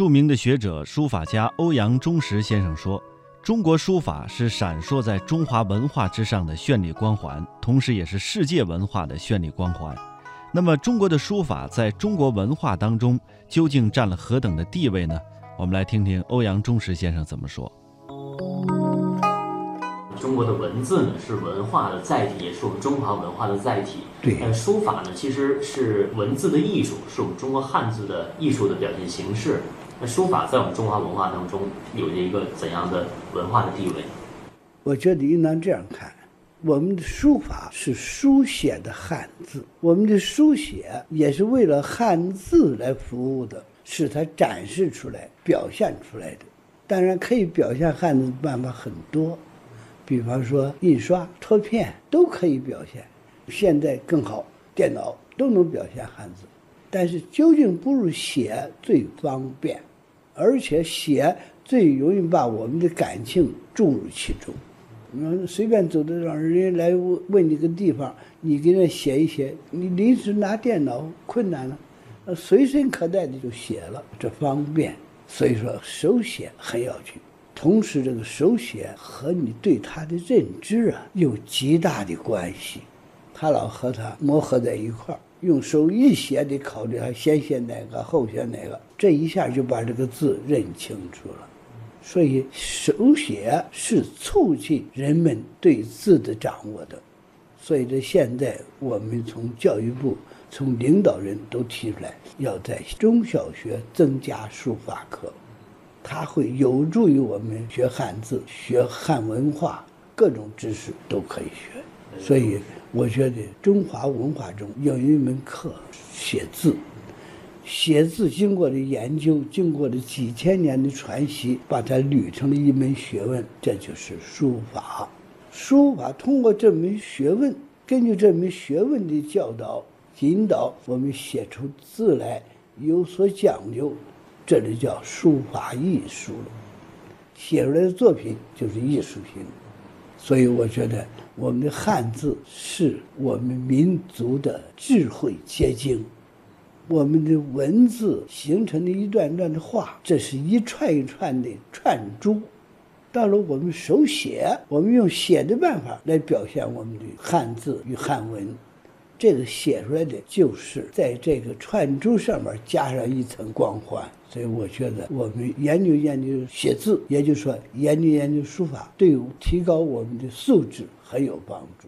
著名的学者、书法家欧阳中石先生说：“中国书法是闪烁在中华文化之上的绚丽光环，同时也是世界文化的绚丽光环。”那么，中国的书法在中国文化当中究竟占了何等的地位呢？我们来听听欧阳中石先生怎么说。中国的文字呢，是文化的载体，也是我们中华文化的载体。对，呃，书法呢，其实是文字的艺术，是我们中国汉字的艺术的表现形式。书法在我们中华文化当中有着一个怎样的文化的地位？我觉得应当这样看：我们的书法是书写的汉字，我们的书写也是为了汉字来服务的，是它展示出来、表现出来的。当然，可以表现汉字的办法很多。比方说印刷、拓片都可以表现，现在更好，电脑都能表现汉字。但是究竟不如写最方便，而且写最容易把我们的感情注入其中。你说随便走的让人家来问问你个地方，你给人写一写，你临时拿电脑困难了，随身可带的就写了，这方便。所以说手写很要紧。同时，这个手写和你对他的认知啊有极大的关系，他老和他磨合在一块儿，用手一写得考虑还先写哪个后写哪个，这一下就把这个字认清楚了。所以手写是促进人们对字的掌握的。所以这现在我们从教育部、从领导人都提出来，要在中小学增加书法课。它会有助于我们学汉字、学汉文化，各种知识都可以学。所以，我觉得中华文化中有一门课写字，写字经过的研究，经过了几千年的传习，把它捋成了一门学问，这就是书法。书法通过这门学问，根据这门学问的教导引导，我们写出字来有所讲究。这就叫书法艺术，写出来的作品就是艺术品，所以我觉得我们的汉字是我们民族的智慧结晶，我们的文字形成的一段段的话，这是一串一串的串珠，到了我们手写，我们用写的办法来表现我们的汉字与汉文。这个写出来的就是在这个串珠上面加上一层光环，所以我觉得我们研究研究写字，也就是说研究研究书法，对提高我们的素质很有帮助。